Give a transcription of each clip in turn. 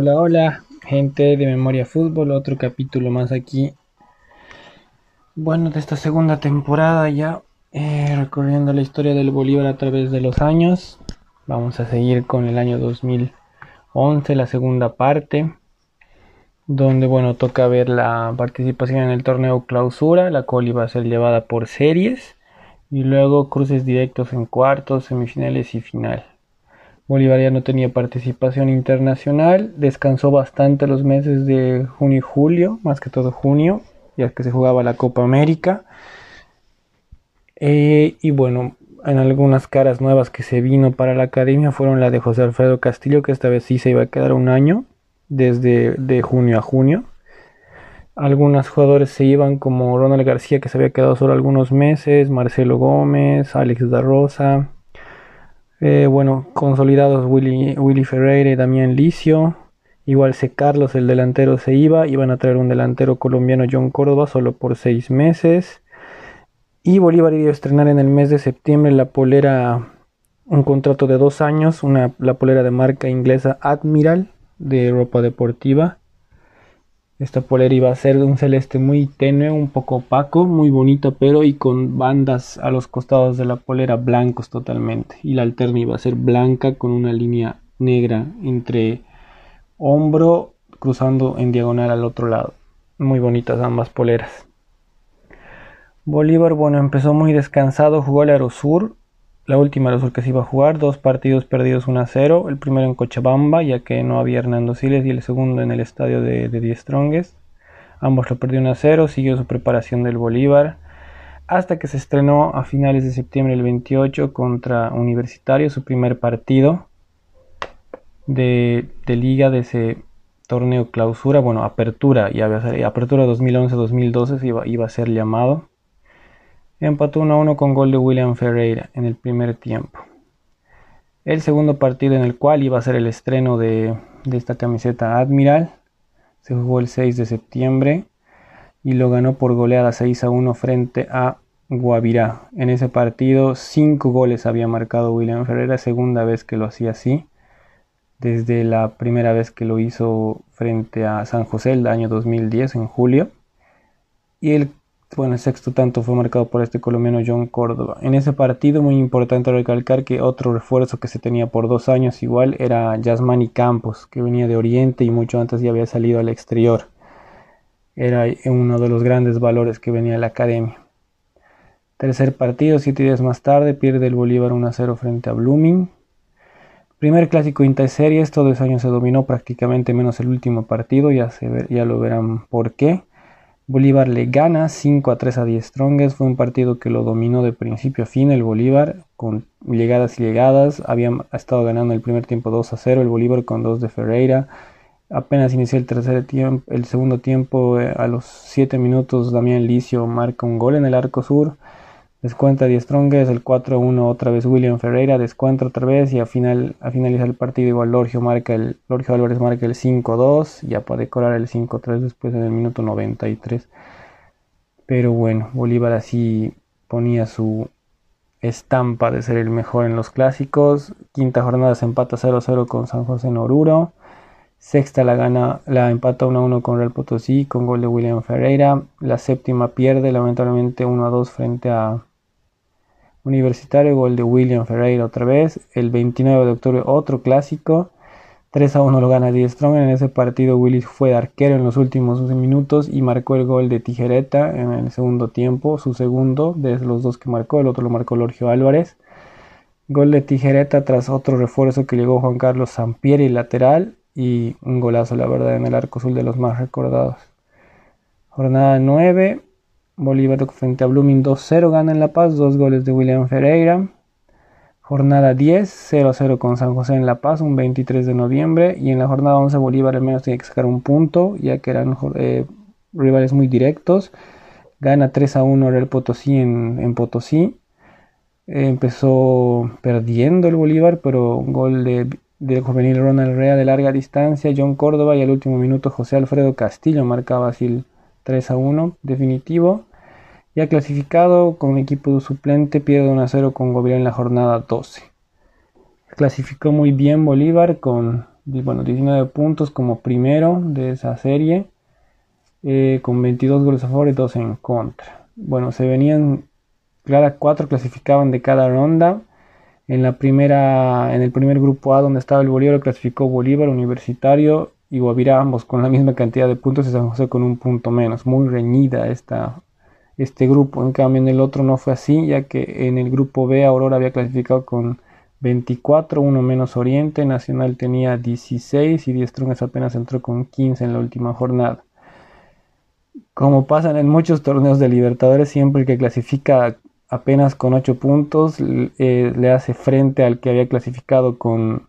Hola, hola, gente de Memoria Fútbol, otro capítulo más aquí. Bueno, de esta segunda temporada ya, eh, recorriendo la historia del Bolívar a través de los años. Vamos a seguir con el año 2011, la segunda parte, donde, bueno, toca ver la participación en el torneo clausura, la cual iba a ser llevada por series, y luego cruces directos en cuartos, semifinales y final. Bolívar ya no tenía participación internacional, descansó bastante los meses de junio y julio, más que todo junio, ya que se jugaba la Copa América. Eh, y bueno, en algunas caras nuevas que se vino para la academia fueron la de José Alfredo Castillo, que esta vez sí se iba a quedar un año, desde de junio a junio. Algunos jugadores se iban como Ronald García, que se había quedado solo algunos meses, Marcelo Gómez, Alex da Rosa, eh, bueno, consolidados Willy, Willy Ferreira y Damián Licio. Igual C. Carlos, el delantero, se iba. Iban a traer un delantero colombiano, John Córdoba, solo por seis meses. Y Bolívar iba a estrenar en el mes de septiembre la polera, un contrato de dos años, una, la polera de marca inglesa Admiral de ropa deportiva. Esta polera iba a ser de un celeste muy tenue, un poco opaco, muy bonito, pero y con bandas a los costados de la polera blancos totalmente. Y la alterna iba a ser blanca con una línea negra entre hombro cruzando en diagonal al otro lado. Muy bonitas ambas poleras. Bolívar, bueno, empezó muy descansado, jugó el Aerosur, la última Aerosur que se iba a jugar, dos partidos perdidos 1 a 0, el primero en Cochabamba, ya que no había Hernando Siles, y el segundo en el estadio de, de Die Strongest. Ambos lo perdió 1 a 0, siguió su preparación del Bolívar, hasta que se estrenó a finales de septiembre el 28 contra Universitario, su primer partido de, de liga de ese torneo clausura, bueno, apertura, y apertura 2011-2012 iba, iba a ser llamado empató 1 a 1 con gol de William Ferreira en el primer tiempo. El segundo partido en el cual iba a ser el estreno de, esta camiseta Admiral se jugó el 6 de septiembre y lo ganó por goleada 6 a 1 frente a Guavirá. En ese partido 5 goles había marcado William Ferreira, segunda vez que lo hacía así, desde la primera vez que lo hizo frente a San José el año 2010 en julio. Y el bueno, el sexto tanto fue marcado por este colombiano John Córdoba. En ese partido, muy importante recalcar que otro refuerzo que se tenía por dos años igual era Yasmani Campos, que venía de Oriente y mucho antes ya había salido al exterior. Era uno de los grandes valores que venía de la academia. Tercer partido, siete días más tarde, pierde el Bolívar 1-0 frente a Blooming. Primer clásico interseries, todo ese año se dominó prácticamente menos el último partido, ya, se ya lo verán por qué. Bolívar le gana 5 a 3 a 10 Strongest. Fue un partido que lo dominó de principio a fin el Bolívar, con llegadas y llegadas. Había estado ganando el primer tiempo 2 a 0 el Bolívar con 2 de Ferreira. Apenas inició el tercer tiempo, el segundo tiempo, eh, a los 7 minutos, Damián Licio marca un gol en el arco sur. Descuenta 10 Strongest, el 4-1 otra vez William Ferreira, descuenta otra vez y a, final, a finalizar el partido igual Lorgio, marca el, Lorgio Álvarez marca el 5-2, ya para decorar el 5-3 después en el minuto 93. Pero bueno, Bolívar así ponía su estampa de ser el mejor en los clásicos. Quinta jornada se empata 0-0 con San José en Oruro. Sexta la gana, la empata 1-1 con Real Potosí con gol de William Ferreira. La séptima pierde lamentablemente 1-2 frente a Universitario, gol de William Ferreira otra vez. El 29 de octubre otro clásico. 3 a 1 lo gana Die Strong. En ese partido Willis fue arquero en los últimos 12 minutos y marcó el gol de Tijereta en el segundo tiempo. Su segundo de los dos que marcó. El otro lo marcó Lorgio Álvarez. Gol de Tijereta tras otro refuerzo que llegó Juan Carlos Sampieri lateral. Y un golazo, la verdad, en el arco azul de los más recordados. Jornada 9. Bolívar frente a Blooming 2-0 gana en La Paz, dos goles de William Ferreira. Jornada 10, 0-0 con San José en La Paz, un 23 de noviembre. Y en la jornada 11 Bolívar al menos tiene que sacar un punto, ya que eran eh, rivales muy directos. Gana 3-1 el Potosí en, Potosí. empezó perdiendo el Bolívar, pero un gol de, del juvenil Ronald Rea de larga distancia, John Córdoba y al último minuto José Alfredo Castillo marcaba así el 3 1 definitivo. Ya clasificado con equipo suplente, pierde 1-0 con Gobierno en la jornada 12. Clasificó muy bien Bolívar con bueno, 19 puntos como primero de esa serie, eh, con 22 goles a favor y 2 en contra. Bueno, se venían, claro, cuatro clasificaban de cada ronda. En la primera, en el primer grupo A donde estaba el Bolívar, clasificó Bolívar, Universitario y Guavirá, ambos con la misma cantidad de puntos y San José con un punto menos. Muy reñida esta, este grupo. En cambio, en el otro no fue así, ya que en el grupo B Aurora había clasificado con 24, uno menos Oriente, Nacional tenía 16 y Diez apenas entró con 15 en la última jornada. Como pasan en muchos torneos de Libertadores, siempre el que clasifica apenas con 8 puntos eh, le hace frente al que había clasificado con,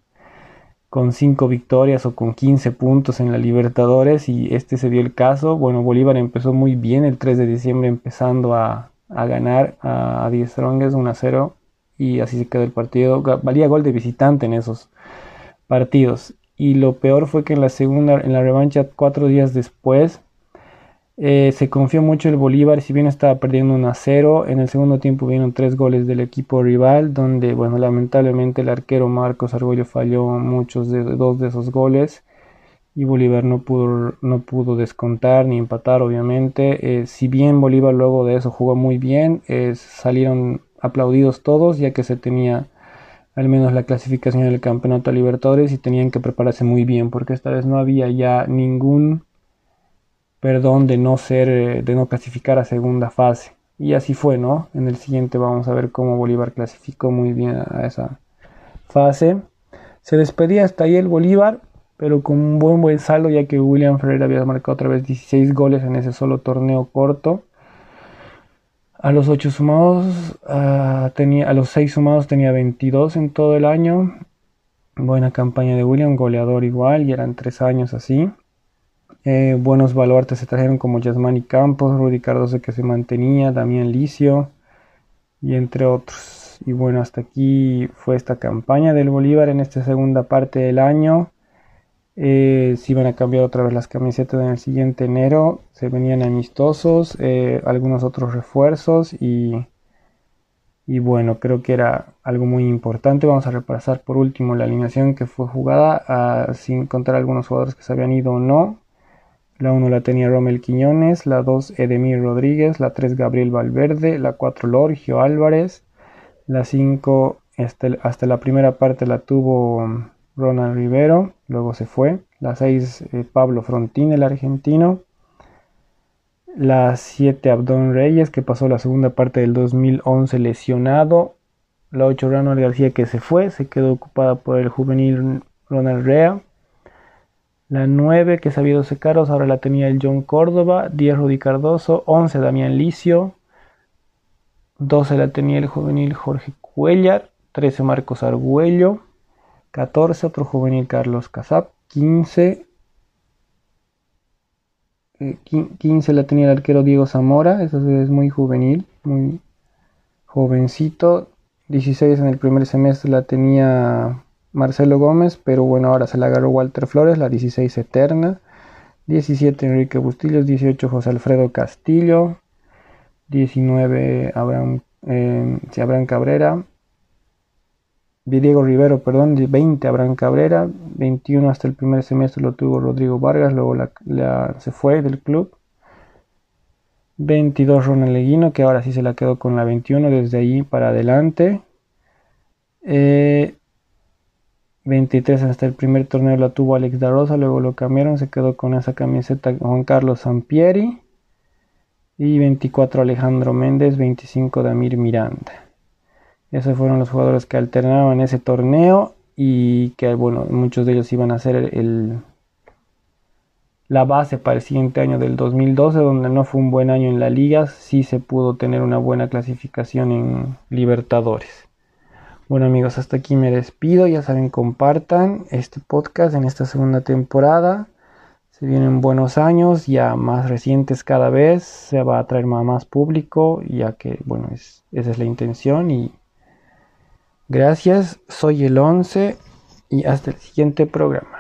con 5 victorias o con 15 puntos en la Libertadores y este se dio el caso. Bueno, Bolívar empezó muy bien el 3 de diciembre empezando a, ganar a, a 10 Strongest 1 a 0 y así se quedó el partido. Valía gol de visitante en esos partidos. Y lo peor fue que en la segunda, en la revancha, cuatro días después, eh, se confió mucho el Bolívar, si bien estaba perdiendo 1 a 0, en el segundo tiempo vieron tres goles del equipo rival, donde, bueno, lamentablemente el arquero Marcos Argüello falló muchos de dos de esos goles y Bolívar no pudo, no pudo descontar ni empatar, obviamente. Eh, si bien Bolívar luego de eso jugó muy bien, eh, salieron aplaudidos todos, ya que se tenía al menos la clasificación del campeonato Libertadores y tenían que prepararse muy bien, porque esta vez no había ya ningún perdón de no ser, eh, de no clasificar a segunda fase. Y así fue, ¿no? En el siguiente vamos a ver cómo Bolívar clasificó muy bien a esa fase. Se despedía hasta ahí el Bolívar, pero con un buen buen saldo, ya que William Ferreira había marcado otra vez 16 goles en ese solo torneo corto. A los 8 sumados, ah, tenía, a los 6 sumados tenía 22 en todo el año. Buena campaña de William, goleador igual, y eran 3 años así. Eh, buenos baluartes se trajeron como Yasmani Campos, Rudy Cardoso que se mantenía, Damián Licio y entre otros. Y bueno, hasta aquí fue esta campaña del Bolívar en esta segunda parte del año. Eh, se iban a cambiar otra vez las camisetas en el siguiente enero. Se venían amistosos, eh, algunos otros refuerzos y, y bueno, creo que era algo muy importante. Vamos a repasar por último la alineación que fue jugada sin contar algunos jugadores que se habían ido o no. La 1 la tenía Romel Quiñones, la 2 Edemir Rodríguez, la 3 Gabriel Valverde, la 4 Lorgio Álvarez, la 5 hasta, hasta la primera parte la tuvo Ronald Rivero, luego se fue. La 6, eh, Pablo Frontín, el argentino. La 7, Abdón Reyes, que pasó la segunda parte del 2011 lesionado. La 8, Ronald García, que se fue, se quedó ocupada por el juvenil Ronald Rea. La 9, que sabía 12 caros, ahora la tenía el John Córdoba. 10, Rudy Cardoso. 11, Damián Licio. 12 la tenía el juvenil Jorge Cuellar. 13, Marcos Argüello. 14, otro juvenil Carlos Casap, 15, 15 la tenía el arquero Diego Zamora, eso es muy juvenil, muy jovencito. 16 en el primer semestre la tenía Marcelo Gómez, pero bueno, ahora se la agarró Walter Flores, la 16 eterna. 17 Enrique Bustillos, 18 José Alfredo Castillo, 19 Abraham, eh, Abraham Cabrera, Diego Rivero, perdón, 20 Abraham Cabrera, 21 hasta el primer semestre lo tuvo Rodrigo Vargas, luego se fue del club. 22 Ronald Leguino, que ahora sí se la quedó con la 21 desde ahí para adelante. 23 eh, hasta el primer torneo la tuvo Alex Darosa, luego lo cambiaron, se quedó con esa camiseta Juan Carlos Sampieri. Y 24 Alejandro Méndez, 25 Damir Miranda. Esos fueron los jugadores que alternaban ese torneo y que, bueno, muchos de ellos iban a ser el, la base para el siguiente año del 2012, donde no fue un buen año en la liga, sí se pudo tener una buena clasificación en Libertadores. Bueno amigos, hasta aquí me despido, ya saben, compartan este podcast en esta segunda temporada. Se vienen buenos años, ya más recientes cada vez, se va a traer más, más público, ya que, bueno, es, esa es la intención y Gracias, soy el 11 y hasta el siguiente programa.